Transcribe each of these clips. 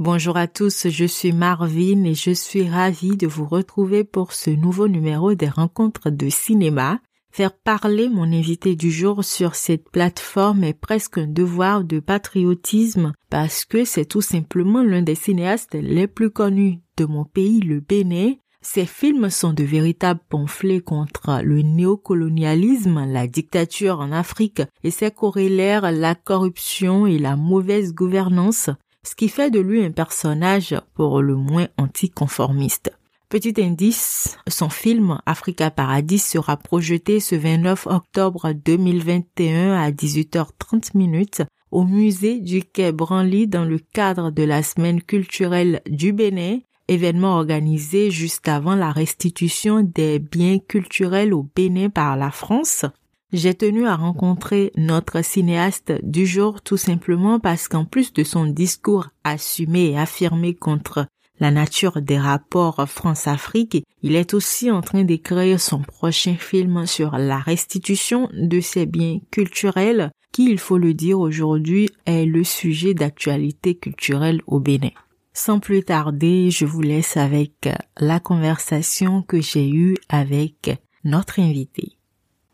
Bonjour à tous, je suis Marvin et je suis ravie de vous retrouver pour ce nouveau numéro des rencontres de cinéma. Faire parler mon invité du jour sur cette plateforme est presque un devoir de patriotisme parce que c'est tout simplement l'un des cinéastes les plus connus de mon pays, le Bénin. Ses films sont de véritables pamphlets contre le néocolonialisme, la dictature en Afrique et ses corrélaires, la corruption et la mauvaise gouvernance ce qui fait de lui un personnage pour le moins anticonformiste. Petit indice, son film Africa Paradis sera projeté ce 29 octobre 2021 à 18h30 minutes au musée du Quai Branly dans le cadre de la semaine culturelle du Bénin, événement organisé juste avant la restitution des biens culturels au Bénin par la France j'ai tenu à rencontrer notre cinéaste du jour tout simplement parce qu'en plus de son discours assumé et affirmé contre la nature des rapports France-Afrique, il est aussi en train d'écrire son prochain film sur la restitution de ces biens culturels qui, il faut le dire aujourd'hui, est le sujet d'actualité culturelle au Bénin. Sans plus tarder, je vous laisse avec la conversation que j'ai eue avec notre invité.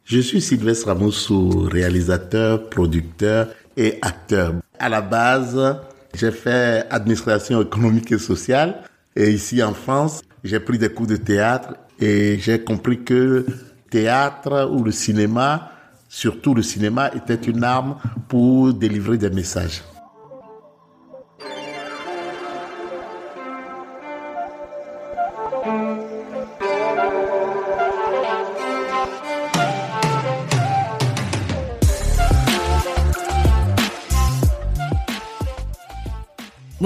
Je suis Sylvestre Ramoussou, réalisateur, producteur et acteur. À la base, j'ai fait administration économique et sociale. Et ici en France, j'ai pris des cours de théâtre et j'ai compris que théâtre ou le cinéma, surtout le cinéma, était une arme pour délivrer des messages.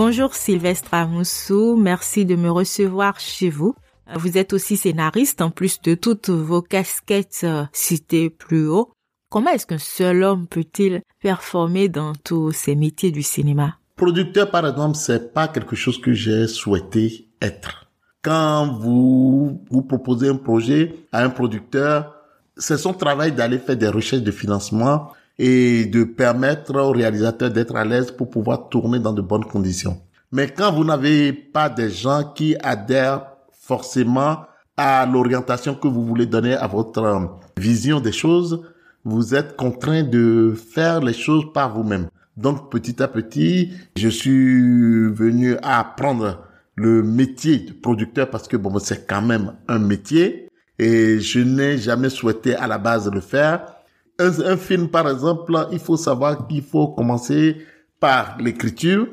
Bonjour Sylvestre Amoussou, merci de me recevoir chez vous. Vous êtes aussi scénariste en plus de toutes vos casquettes euh, citées plus haut. Comment est-ce qu'un seul homme peut-il performer dans tous ces métiers du cinéma? Producteur par exemple, c'est pas quelque chose que j'ai souhaité être. Quand vous vous proposez un projet à un producteur, c'est son travail d'aller faire des recherches de financement et de permettre au réalisateur d'être à l'aise pour pouvoir tourner dans de bonnes conditions. Mais quand vous n'avez pas des gens qui adhèrent forcément à l'orientation que vous voulez donner à votre euh, vision des choses, vous êtes contraint de faire les choses par vous-même. Donc petit à petit, je suis venu à apprendre le métier de producteur parce que bon, c'est quand même un métier et je n'ai jamais souhaité à la base le faire un, film, par exemple, il faut savoir qu'il faut commencer par l'écriture.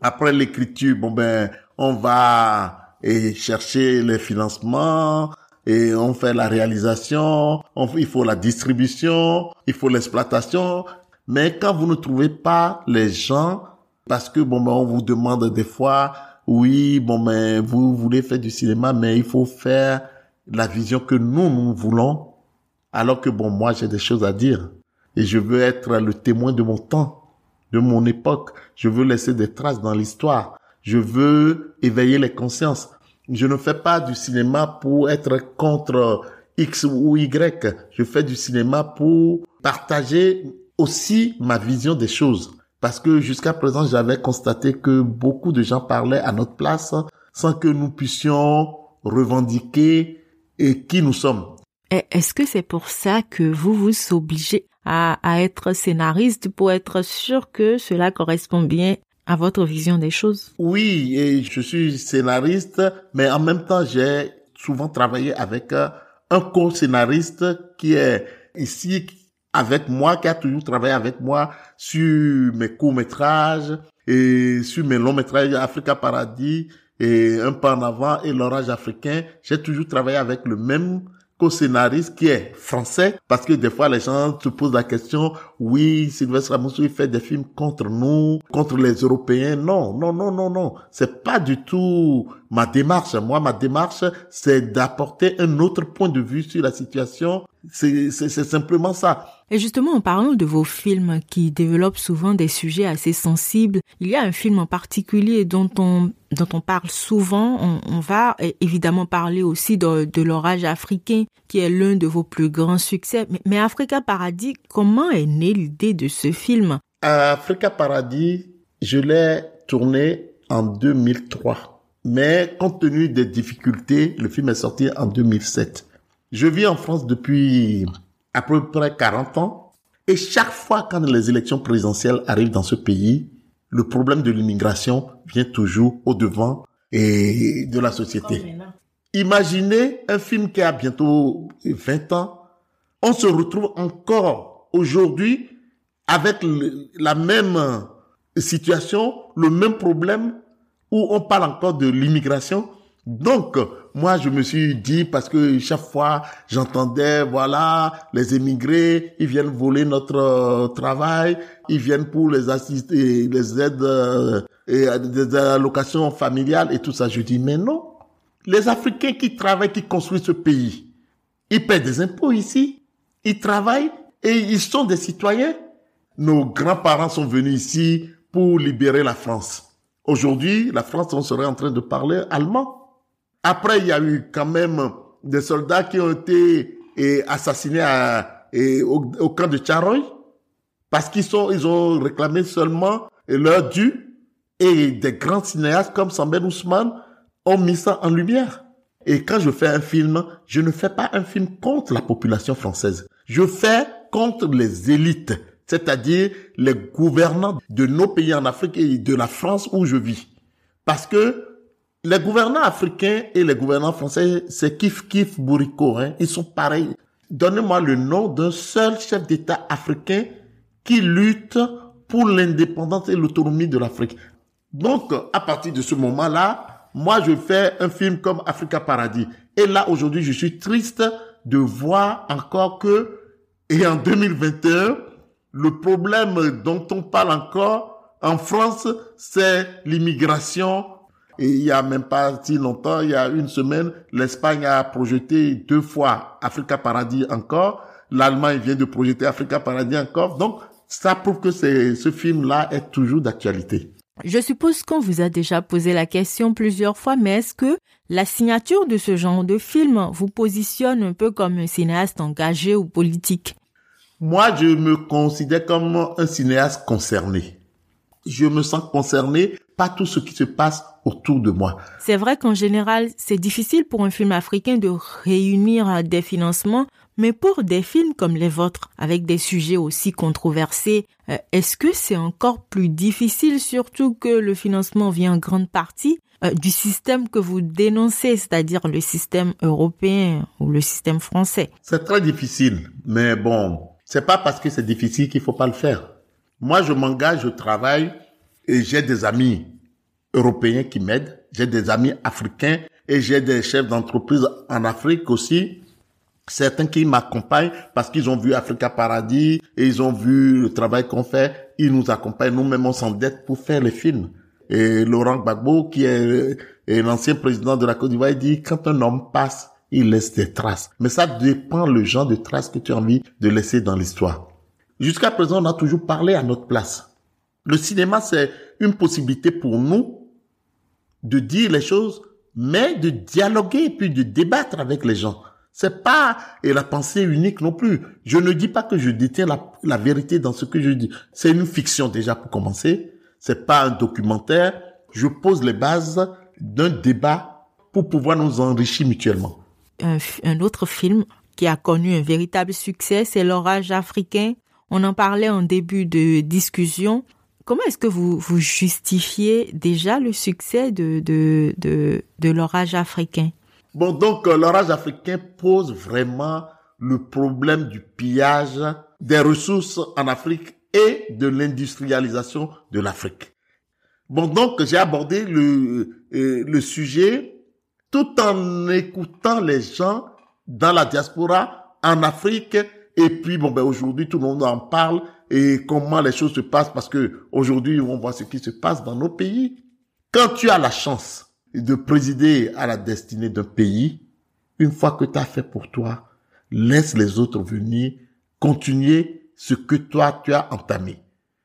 Après l'écriture, bon ben, on va et chercher les financements et on fait la réalisation. il faut la distribution, il faut l'exploitation. Mais quand vous ne trouvez pas les gens, parce que bon ben, on vous demande des fois, oui, bon ben, vous voulez faire du cinéma, mais il faut faire la vision que nous nous voulons alors que bon, moi, j'ai des choses à dire. Et je veux être le témoin de mon temps, de mon époque. Je veux laisser des traces dans l'histoire. Je veux éveiller les consciences. Je ne fais pas du cinéma pour être contre X ou Y. Je fais du cinéma pour partager aussi ma vision des choses. Parce que jusqu'à présent, j'avais constaté que beaucoup de gens parlaient à notre place sans que nous puissions revendiquer et qui nous sommes. Est-ce que c'est pour ça que vous vous obligez à, être scénariste pour être sûr que cela correspond bien à votre vision des choses? Oui, et je suis scénariste, mais en même temps, j'ai souvent travaillé avec euh, un co-scénariste qui est ici avec moi, qui a toujours travaillé avec moi sur mes courts-métrages et sur mes longs-métrages Africa Paradis et Un pas en avant et L'orage africain. J'ai toujours travaillé avec le même co-scénariste qui est français, parce que des fois les gens se posent la question, oui, Sylvestre Amoussou, fait des films contre nous, contre les Européens. Non, non, non, non, non. C'est pas du tout ma démarche. Moi, ma démarche, c'est d'apporter un autre point de vue sur la situation. C'est simplement ça. Et justement, en parlant de vos films qui développent souvent des sujets assez sensibles, il y a un film en particulier dont on, dont on parle souvent. On, va évidemment parler aussi de, de l'orage africain, qui est l'un de vos plus grands succès. Mais, mais Africa Paradis, comment est née l'idée de ce film? Africa Paradis, je l'ai tourné en 2003. Mais compte tenu des difficultés, le film est sorti en 2007. Je vis en France depuis à peu près 40 ans. Et chaque fois quand les élections présidentielles arrivent dans ce pays, le problème de l'immigration vient toujours au devant et de la société. Imaginez un film qui a bientôt 20 ans. On se retrouve encore aujourd'hui avec la même situation, le même problème où on parle encore de l'immigration. Donc, moi, je me suis dit, parce que chaque fois, j'entendais, voilà, les émigrés, ils viennent voler notre euh, travail, ils viennent pour les assister, les aides, euh, et des allocations familiales et tout ça. Je dis, mais non. Les Africains qui travaillent, qui construisent ce pays, ils paient des impôts ici, ils travaillent et ils sont des citoyens. Nos grands-parents sont venus ici pour libérer la France. Aujourd'hui, la France, on serait en train de parler allemand. Après, il y a eu quand même des soldats qui ont été assassinés à, au, camp de Charoy parce qu'ils sont, ils ont réclamé seulement leur dû et des grands cinéastes comme Sambel Ousmane ont mis ça en lumière. Et quand je fais un film, je ne fais pas un film contre la population française. Je fais contre les élites c'est-à-dire les gouvernants de nos pays en Afrique et de la France où je vis. Parce que les gouvernants africains et les gouvernants français, c'est kiff kiff bourrico, hein. ils sont pareils. Donnez-moi le nom d'un seul chef d'État africain qui lutte pour l'indépendance et l'autonomie de l'Afrique. Donc, à partir de ce moment-là, moi, je fais un film comme Africa Paradis. Et là, aujourd'hui, je suis triste de voir encore que, et en 2021, le problème dont on parle encore en France, c'est l'immigration. Et il y a même pas si longtemps, il y a une semaine, l'Espagne a projeté deux fois Africa Paradis encore. L'Allemagne vient de projeter Africa Paradis encore. Donc, ça prouve que ce film-là est toujours d'actualité. Je suppose qu'on vous a déjà posé la question plusieurs fois, mais est-ce que la signature de ce genre de film vous positionne un peu comme un cinéaste engagé ou politique? Moi, je me considère comme un cinéaste concerné. Je me sens concerné par tout ce qui se passe autour de moi. C'est vrai qu'en général, c'est difficile pour un film africain de réunir des financements, mais pour des films comme les vôtres, avec des sujets aussi controversés, euh, est-ce que c'est encore plus difficile, surtout que le financement vient en grande partie euh, du système que vous dénoncez, c'est-à-dire le système européen ou le système français? C'est très difficile, mais bon, c'est pas parce que c'est difficile qu'il faut pas le faire. Moi, je m'engage, je travaille et j'ai des amis européens qui m'aident, j'ai des amis africains et j'ai des chefs d'entreprise en Afrique aussi. Certains qui m'accompagnent parce qu'ils ont vu Africa Paradis et ils ont vu le travail qu'on fait. Ils nous accompagnent. Nous-mêmes, on s'endette pour faire les films. Et Laurent Gbagbo, qui est, l'ancien président de la Côte d'Ivoire, dit, quand un homme passe, il laisse des traces. Mais ça dépend le genre de traces que tu as envie de laisser dans l'histoire. Jusqu'à présent, on a toujours parlé à notre place. Le cinéma, c'est une possibilité pour nous de dire les choses, mais de dialoguer et puis de débattre avec les gens. C'est pas la pensée unique non plus. Je ne dis pas que je détiens la vérité dans ce que je dis. C'est une fiction déjà pour commencer. C'est pas un documentaire. Je pose les bases d'un débat pour pouvoir nous enrichir mutuellement un, autre film qui a connu un véritable succès, c'est L'orage africain. On en parlait en début de discussion. Comment est-ce que vous, justifiez déjà le succès de, de, de, de l'orage africain? Bon, donc euh, l'orage africain pose vraiment le problème du pillage des ressources en Afrique et de l'industrialisation de l'Afrique. Bon, donc j'ai abordé le, euh, le sujet tout en écoutant les gens dans la diaspora en Afrique. Et puis, bon, ben, aujourd'hui, tout le monde en parle et comment les choses se passent parce que aujourd'hui, on voit ce qui se passe dans nos pays. Quand tu as la chance de présider à la destinée d'un pays, une fois que tu as fait pour toi, laisse les autres venir continuer ce que toi, tu as entamé.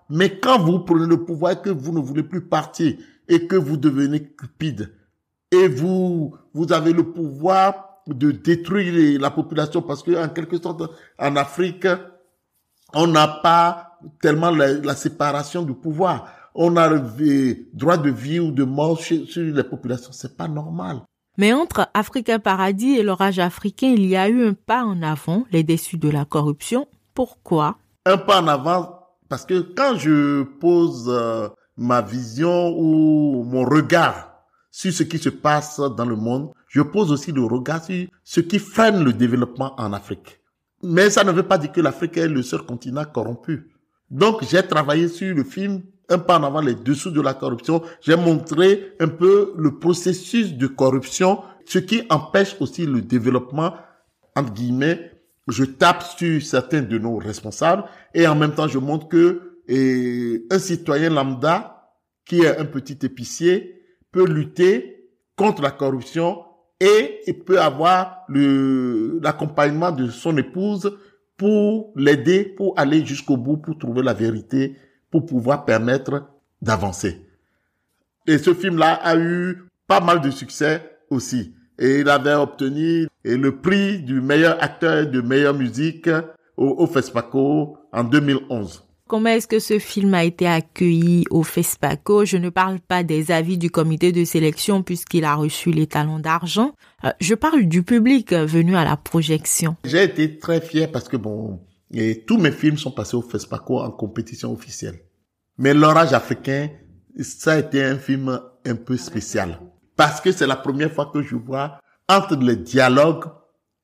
Mais quand vous prenez le pouvoir et que vous ne voulez plus partir et que vous devenez cupide, et vous, vous avez le pouvoir de détruire la population parce que en quelque sorte en Afrique on n'a pas tellement la, séparation du pouvoir. on a le droit de vie ou de mort sur, sur les populations. C'est pas normal. Mais entre Africain Paradis et l'orage africain, il y a eu un pas en avant, les déçus de la corruption. Pourquoi? Un pas en avant parce que quand je pose euh, ma vision ou mon regard sur ce qui se passe dans le monde, je pose aussi le regard sur ce qui freine le développement en Afrique. Mais ça ne veut pas dire que l'Afrique est le seul continent corrompu. Donc j'ai travaillé sur le film un pas en avant les dessous de la corruption. J'ai montré un peu le processus de corruption, ce qui empêche aussi le développement, entre guillemets, je tape sur certains de nos responsables et en même temps je montre que un citoyen lambda qui est un petit épicier peut lutter contre la corruption et il peut avoir l'accompagnement de son épouse pour l'aider pour aller jusqu'au bout pour trouver la vérité pour pouvoir permettre d'avancer. Et ce film-là a eu pas mal de succès aussi. Et il avait obtenu le prix du meilleur acteur de meilleure musique au, au FESPACO en 2011. Comment est-ce que ce film a été accueilli au FESPACO Je ne parle pas des avis du comité de sélection puisqu'il a reçu les talons d'argent. Euh, je parle du public venu à la projection. J'ai été très fier parce que bon, tous mes films sont passés au FESPACO en compétition officielle. Mais L'Orage africain, ça a été un film un peu spécial. Parce que c'est la première fois que je vois, entre les dialogues,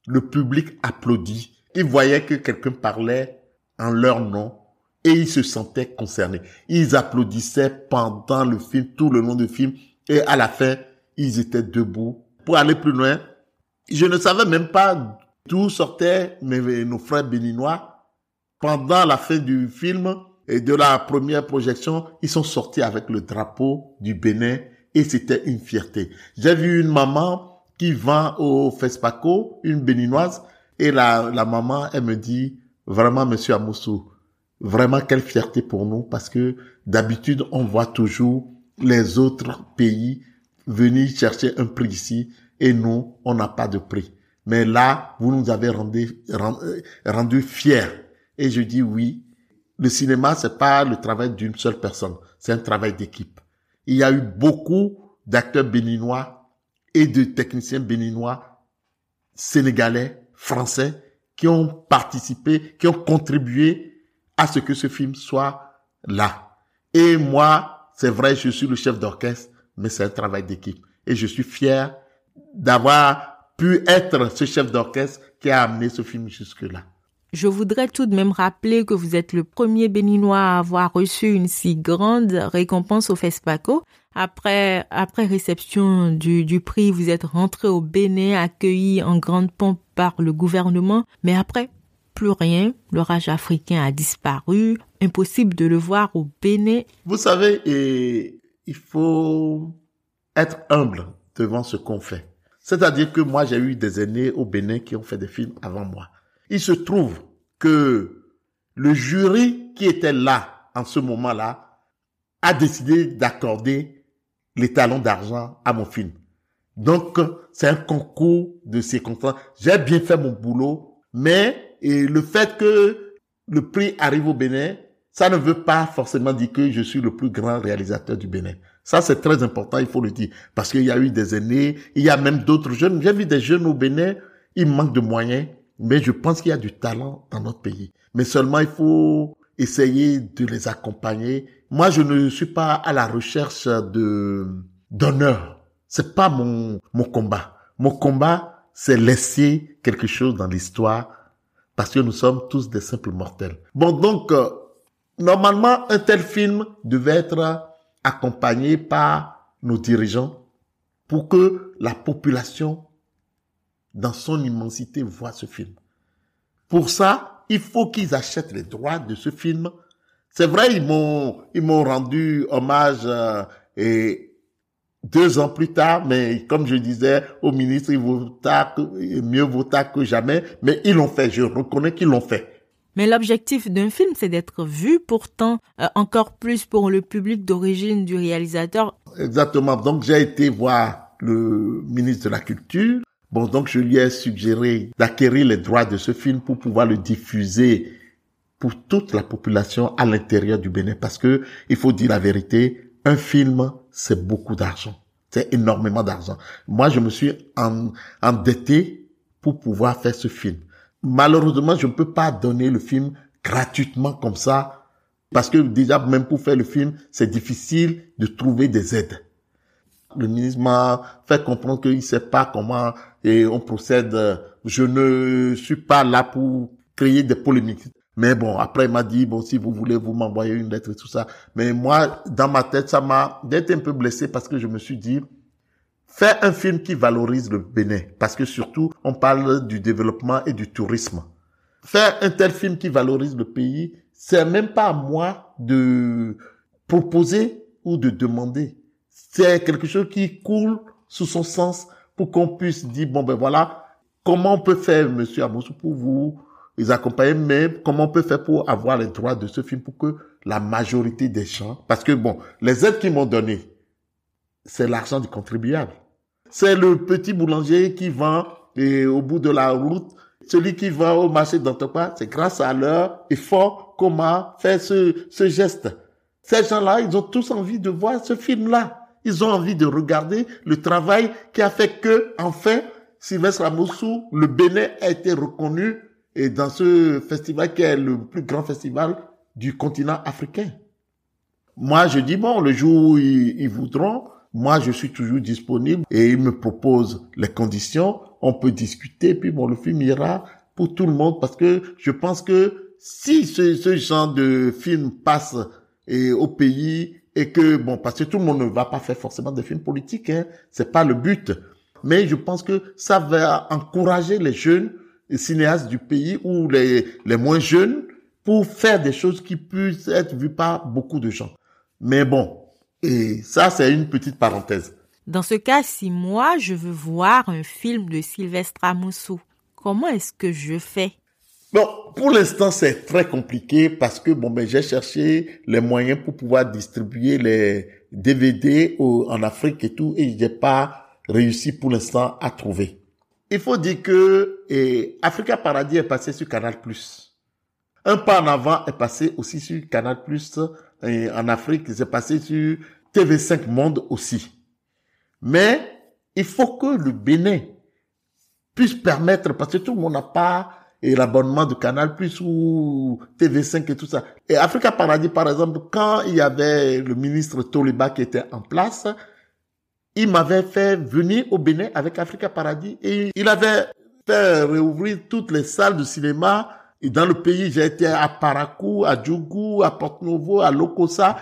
le public applaudit. Ils voyaient que quelqu'un parlait en leur nom et ils se sentaient concernés. Ils applaudissaient pendant le film, tout le long du film, et à la fin, ils étaient debout. Pour aller plus loin, je ne savais même pas d'où sortaient nos frères béninois pendant la fin du film et de la première projection, ils sont sortis avec le drapeau du Bénin et c'était une fierté. J'ai vu une maman qui vend au FESPACO, une béninoise, et la, la maman, elle me dit, vraiment, monsieur Amoussou, vraiment quelle fierté pour nous parce que d'habitude, on voit toujours les autres pays venir chercher un prix ici et nous, on n'a pas de prix. Mais là, vous nous avez rendu, rendu, rendu fiers et je dis oui, le cinéma, c'est pas le travail d'une seule personne, c'est un travail d'équipe. Il y a eu beaucoup d'acteurs béninois et de techniciens béninois, sénégalais, français, qui ont participé, qui ont contribué à ce que ce film soit là. Et moi, c'est vrai, je suis le chef d'orchestre, mais c'est un travail d'équipe. Et je suis fier d'avoir pu être ce chef d'orchestre qui a amené ce film jusque-là. Je voudrais tout de même rappeler que vous êtes le premier béninois à avoir reçu une si grande récompense au FESPACO. Après, après réception du, du prix, vous êtes rentré au Bénin, accueilli en grande pompe par le gouvernement. Mais après, plus rien. L'orage africain a disparu. Impossible de le voir au Bénin. Vous savez, et il faut être humble devant ce qu'on fait. C'est-à-dire que moi, j'ai eu des aînés au Bénin qui ont fait des films avant moi. Il se trouve que le jury qui était là en ce moment-là a décidé d'accorder les talons d'argent à mon film. Donc, c'est un concours de circonstances. J'ai bien fait mon boulot, mais le fait que le prix arrive au Bénin, ça ne veut pas forcément dire que je suis le plus grand réalisateur du Bénin. Ça, c'est très important, il faut le dire. Parce qu'il y a eu des aînés, il y a même d'autres jeunes. J'ai vu des jeunes au Bénin, ils manquent de moyens. Mais je pense qu'il y a du talent dans notre pays. Mais seulement il faut essayer de les accompagner. Moi, je ne suis pas à la recherche de d'honneur. C'est pas mon mon combat. Mon combat, c'est laisser quelque chose dans l'histoire parce que nous sommes tous des simples mortels. Bon, donc euh, normalement, un tel film devait être accompagné par nos dirigeants pour que la population dans son immensité voit ce film. Pour ça, il faut qu'ils achètent les droits de ce film. C'est vrai, ils m'ont ils m'ont rendu hommage euh, et deux ans plus tard, mais comme je disais au ministre, il vaut tard mieux vaut tard que jamais, mais ils l'ont fait. Je reconnais qu'ils l'ont fait. Mais l'objectif d'un film, c'est d'être vu, pourtant, euh, encore plus pour le public d'origine du réalisateur. Exactement. Donc, j'ai été voir le ministre de la Culture Bon, donc je lui ai suggéré d'acquérir les droits de ce film pour pouvoir le diffuser pour toute la population à l'intérieur du Bénin parce que il faut dire la vérité, un film, c'est beaucoup d'argent. C'est énormément d'argent. Moi, je me suis endetté pour pouvoir faire ce film. Malheureusement, je ne peux pas donner le film gratuitement comme ça parce que déjà, même pour faire le film, c'est difficile de trouver des aides. Le ministre m'a fait comprendre qu'il ne sait pas comment et on procède. Je ne suis pas là pour créer des polémiques. Mais bon, après, il m'a dit, bon, si vous voulez, vous m'envoyez une lettre et tout ça. Mais moi, dans ma tête, ça m'a d'être un peu blessé parce que je me suis dit, faire un film qui valorise le Bénin. Parce que surtout, on parle du développement et du tourisme. Faire un tel film qui valorise le pays, c'est même pas à moi de proposer ou de demander. C'est quelque chose qui coule sous son sens pour qu'on puisse dire, bon ben voilà, comment on peut faire, monsieur Amoussou, pour vous les accompagner, mais comment on peut faire pour avoir les droits de ce film pour que la majorité des gens, parce que bon, les aides qu'ils m'ont données, c'est l'argent du contribuable. C'est le petit boulanger qui vend et au bout de la route, celui qui vend au marché d'Antopa, c'est grâce à leur effort comment faire ce, ce geste. Ces gens-là, ils ont tous envie de voir ce film-là. Ils ont envie de regarder le travail qui a fait que, enfin, Sylvestre Amoussou, le Bénin a été reconnu et dans ce festival qui est le plus grand festival du continent africain. Moi, je dis, bon, le jour où ils, voudront, moi, je suis toujours disponible et ils me proposent les conditions. On peut discuter, puis bon, le film ira pour tout le monde parce que je pense que si ce, genre de film passe au pays et que, bon, parce que tout le monde ne va pas faire forcément des films politiques, hein, c'est pas le but. Mais je pense que ça va encourager les jeunes cinéastes du pays ou les, les moins jeunes pour faire des choses qui puissent être vues par beaucoup de gens. Mais bon, et ça, c'est une petite parenthèse. Dans ce cas, si moi, je veux voir un film de Sylvestre Amoussou, comment est-ce que je fais? Bon, pour l'instant, c'est très compliqué parce que bon, ben, j'ai cherché les moyens pour pouvoir distribuer les DVD en Afrique et tout, et j'ai pas réussi pour l'instant à trouver. Il faut dire que et Africa Paradis est passé sur Canal+. Un pas en avant est passé aussi sur Canal+. Et en Afrique, c'est passé sur TV5 Monde aussi. Mais il faut que le Bénin puisse permettre, parce que tout le monde n'a pas l'abonnement de Canal Plus ou TV5 et tout ça. Et Africa Paradis, par exemple, quand il y avait le ministre Toliba qui était en place, il m'avait fait venir au Bénin avec Africa Paradis et il avait fait réouvrir toutes les salles de cinéma. Et dans le pays, j'ai été à Parakou, à Djougou, à Porto Novo, à Lokosa.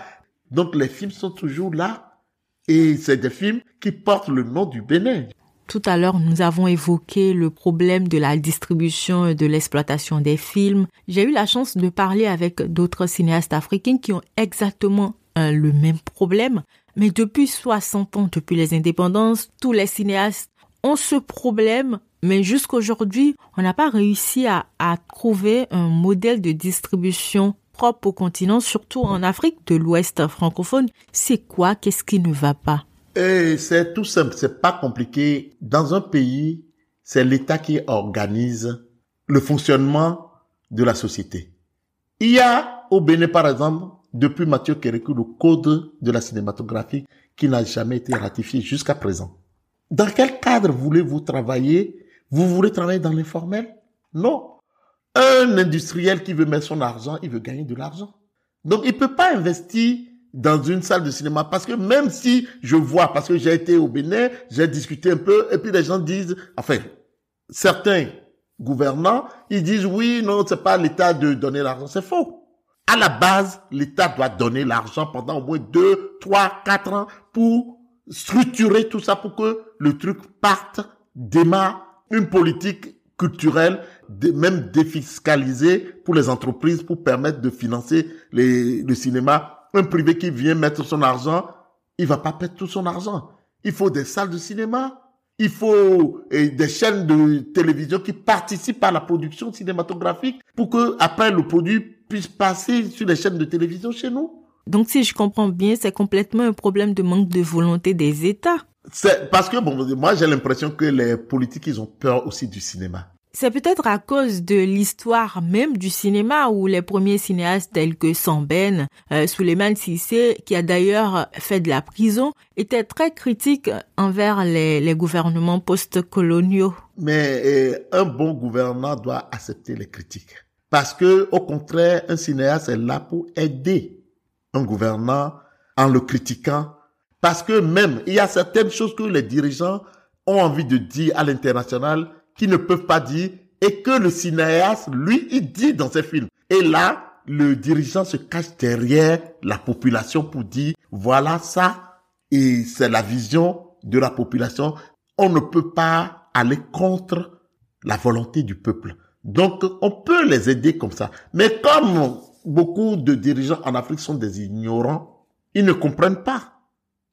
Donc les films sont toujours là. Et c'est des films qui portent le nom du Bénin. Tout à l'heure, nous avons évoqué le problème de la distribution et de l'exploitation des films. J'ai eu la chance de parler avec d'autres cinéastes africains qui ont exactement le même problème. Mais depuis 60 ans, depuis les indépendances, tous les cinéastes ont ce problème, mais jusqu'aujourd'hui, on n'a pas réussi à, trouver un modèle de distribution propre au continent, surtout en Afrique de l'Ouest francophone. C'est quoi? Qu'est-ce qui ne va pas? Eh, C'est tout simple, c'est pas compliqué. Dans un pays, c'est l'État qui organise le fonctionnement de la société. Il y a au Bénin, par exemple, depuis Mathieu Kérékou le code de la cinématographie qui n'a jamais été ratifié jusqu'à présent. Dans quel cadre voulez-vous travailler? Vous voulez travailler dans l'informel? Non. Un industriel qui veut mettre son argent, il veut gagner de l'argent. Donc il peut pas investir dans une salle de cinéma parce que même si je vois, parce que j'ai été au Bénin, j'ai discuté un peu, et puis les gens disent, enfin, certains gouvernants, ils disent oui, non, c'est pas l'État de donner l'argent, c'est faux à la base, l'État doit donner l'argent pendant au moins deux, trois, quatre ans pour structurer tout ça pour que le truc parte, démarre une politique culturelle, même défiscalisée pour les entreprises pour permettre de financer les, le cinéma. Un privé qui vient mettre son argent, il va pas perdre tout son argent. Il faut des salles de cinéma. Il faut des chaînes de télévision qui participent à la production cinématographique pour que après le produit puisse passer sur les chaînes de télévision chez nous. Donc, si je comprends bien, c'est complètement un problème de manque de volonté des États. C'est parce que, bon, moi, j'ai l'impression que les politiques, ils ont peur aussi du cinéma. C'est peut-être à cause de l'histoire même du cinéma où les premiers cinéastes tels que Samben, euh, Suleiman Sissé, qui a d'ailleurs fait de la prison, étaient très critiques envers les, les gouvernements post-coloniaux. Mais euh, un bon gouvernant doit accepter les critiques. Parce que, au contraire, un cinéaste est là pour aider un gouvernant en le critiquant. Parce que même, il y a certaines choses que les dirigeants ont envie de dire à l'international qui ne peuvent pas dire et que le cinéaste, lui, il dit dans ses films. Et là, le dirigeant se cache derrière la population pour dire, voilà ça, et c'est la vision de la population. On ne peut pas aller contre la volonté du peuple. Donc, on peut les aider comme ça. Mais comme beaucoup de dirigeants en Afrique sont des ignorants, ils ne comprennent pas.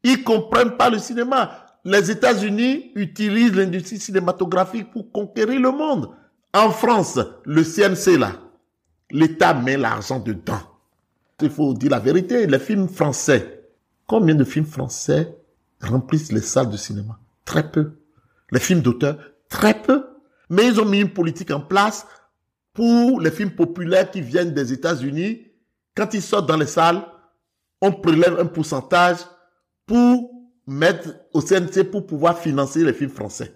Ils comprennent pas le cinéma les États-Unis utilisent l'industrie cinématographique pour conquérir le monde. En France, le CNC là, l'État met l'argent dedans. Il faut dire la vérité, les films français, combien de films français remplissent les salles de cinéma? Très peu. Les films d'auteur, très peu. Mais ils ont mis une politique en place pour les films populaires qui viennent des États-Unis. Quand ils sortent dans les salles, on prélève un pourcentage pour mettre au CNC pour pouvoir financer les films français.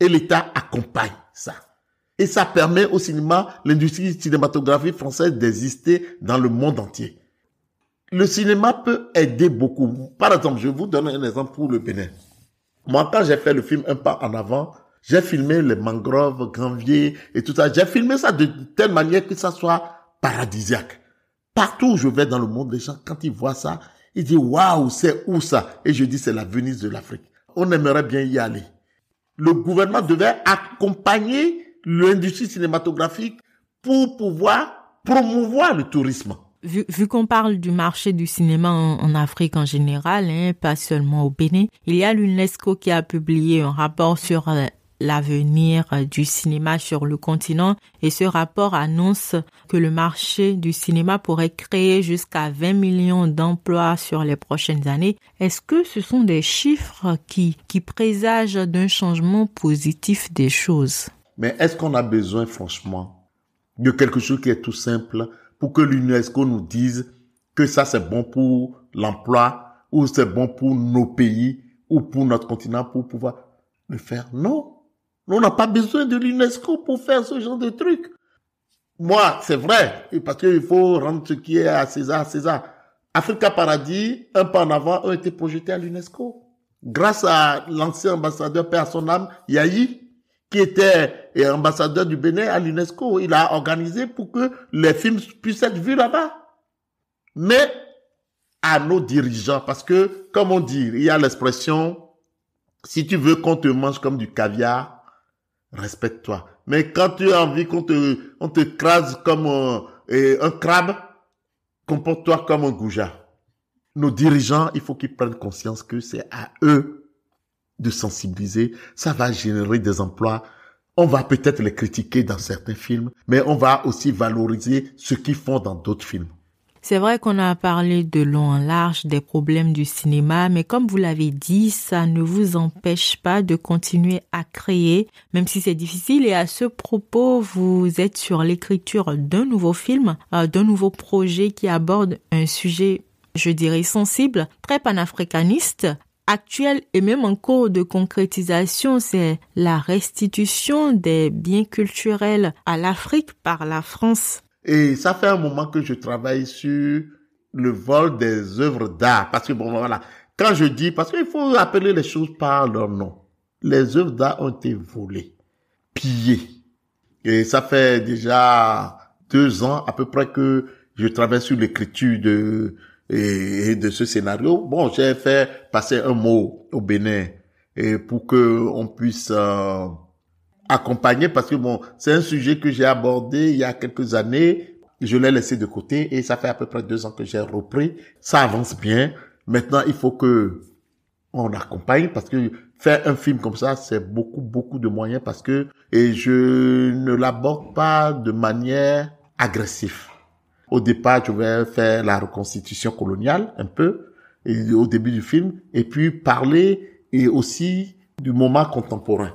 Et l'État accompagne ça. Et ça permet au cinéma, l'industrie cinématographique française d'exister dans le monde entier. Le cinéma peut aider beaucoup. Par exemple, je vous donne un exemple pour le Bénin. Moi, quand j'ai fait le film Un pas en avant, j'ai filmé les mangroves, granviers et tout ça. J'ai filmé ça de telle manière que ça soit paradisiaque. Partout où je vais dans le monde, les gens, quand ils voient ça, il dit, waouh, c'est où ça? Et je dis, c'est la Venise de l'Afrique. On aimerait bien y aller. Le gouvernement devait accompagner l'industrie cinématographique pour pouvoir promouvoir le tourisme. Vu, qu'on parle du marché du cinéma en, Afrique en général, hein, pas seulement au Bénin, il y a l'UNESCO qui a publié un rapport sur euh, l'avenir du cinéma sur le continent et ce rapport annonce que le marché du cinéma pourrait créer jusqu'à 20 millions d'emplois sur les prochaines années. Est-ce que ce sont des chiffres qui, qui présagent d'un changement positif des choses? Mais est-ce qu'on a besoin, franchement, de quelque chose qui est tout simple pour que l'UNESCO nous dise que ça c'est bon pour l'emploi ou c'est bon pour nos pays ou pour notre continent pour pouvoir le faire? Non. On n'a pas besoin de l'UNESCO pour faire ce genre de truc. Moi, c'est vrai, parce qu'il faut rendre ce qui est à César, à César. Africa Paradis, un pas en avant, a été projeté à l'UNESCO. Grâce à l'ancien ambassadeur, père son âme, Yahi, qui était ambassadeur du Bénin à l'UNESCO. Il a organisé pour que les films puissent être vus là-bas. Mais à nos dirigeants, parce que, comme on dit, il y a l'expression, si tu veux qu'on te mange comme du caviar, respecte-toi. Mais quand tu as envie qu'on te, on te crase comme un, un crabe, comporte-toi comme un goujat. Nos dirigeants, il faut qu'ils prennent conscience que c'est à eux de sensibiliser. Ça va générer des emplois. On va peut-être les critiquer dans certains films, mais on va aussi valoriser ce qu'ils font dans d'autres films. C'est vrai qu'on a parlé de long en large des problèmes du cinéma, mais comme vous l'avez dit, ça ne vous empêche pas de continuer à créer, même si c'est difficile. Et à ce propos, vous êtes sur l'écriture d'un nouveau film, euh, d'un nouveau projet qui aborde un sujet, je dirais, sensible, très panafricaniste, actuel et même en cours de concrétisation, c'est la restitution des biens culturels à l'Afrique par la France. Et ça fait un moment que je travaille sur le vol des œuvres d'art. Parce que bon, voilà. Quand je dis, parce qu'il faut appeler les choses par leur nom. Les œuvres d'art ont été volées, pillées. Et ça fait déjà deux ans à peu près que je travaille sur l'écriture de, et, de ce scénario. Bon, j'ai fait passer un mot au Bénin et pour que on puisse euh, accompagner parce que bon, c'est un sujet que j'ai abordé il y a quelques années. Je l'ai laissé de côté et ça fait à peu près deux ans que j'ai repris. Ça avance bien. Maintenant, il faut que on accompagne parce que faire un film comme ça, c'est beaucoup, beaucoup de moyens parce que, et je ne l'aborde pas de manière agressive. Au départ, je vais faire la reconstitution coloniale, un peu, au début du film, et puis parler et aussi du moment contemporain.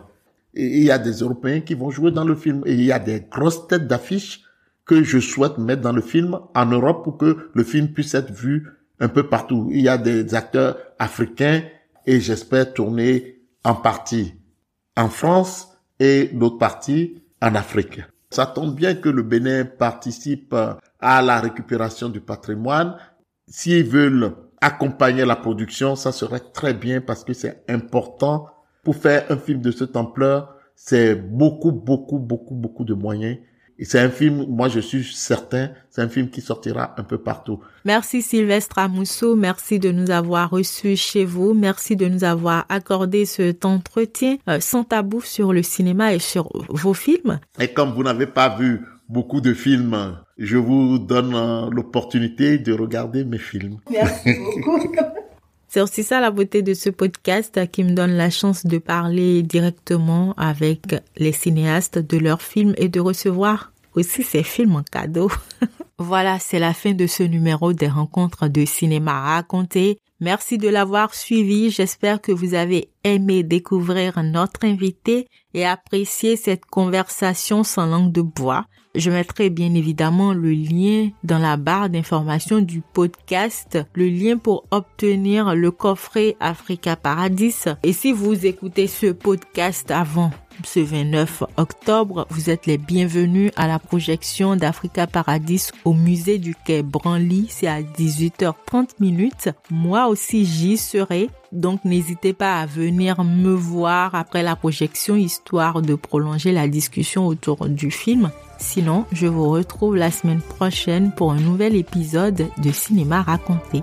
Et il y a des Européens qui vont jouer dans le film. Et il y a des grosses têtes d'affiches que je souhaite mettre dans le film en Europe pour que le film puisse être vu un peu partout. Il y a des acteurs africains et j'espère tourner en partie en France et l'autre partie en Afrique. Ça tombe bien que le Bénin participe à la récupération du patrimoine. S'ils veulent accompagner la production, ça serait très bien parce que c'est important pour faire un film de cette ampleur. C'est beaucoup, beaucoup, beaucoup, beaucoup de moyens c'est un film, moi je suis certain, c'est un film qui sortira un peu partout. Merci Sylvestre Amousso, merci de nous avoir reçus chez vous, merci de nous avoir accordé cet entretien euh, sans tabou sur le cinéma et sur vos films. Et comme vous n'avez pas vu beaucoup de films, je vous donne euh, l'opportunité de regarder mes films. Merci beaucoup. C'est aussi ça la beauté de ce podcast qui me donne la chance de parler directement avec les cinéastes de leurs films et de recevoir aussi ces films en cadeau. voilà, c'est la fin de ce numéro des rencontres de cinéma raconté. Merci de l'avoir suivi. J'espère que vous avez aimé découvrir notre invité et apprécier cette conversation sans langue de bois. Je mettrai bien évidemment le lien dans la barre d'information du podcast, le lien pour obtenir le coffret Africa Paradis. Et si vous écoutez ce podcast avant ce 29 octobre, vous êtes les bienvenus à la projection d'Africa Paradis au musée du Quai Branly. C'est à 18h30 minutes. Moi aussi, j'y serai. Donc, n'hésitez pas à venir me voir après la projection, histoire de prolonger la discussion autour du film. Sinon, je vous retrouve la semaine prochaine pour un nouvel épisode de Cinéma raconté.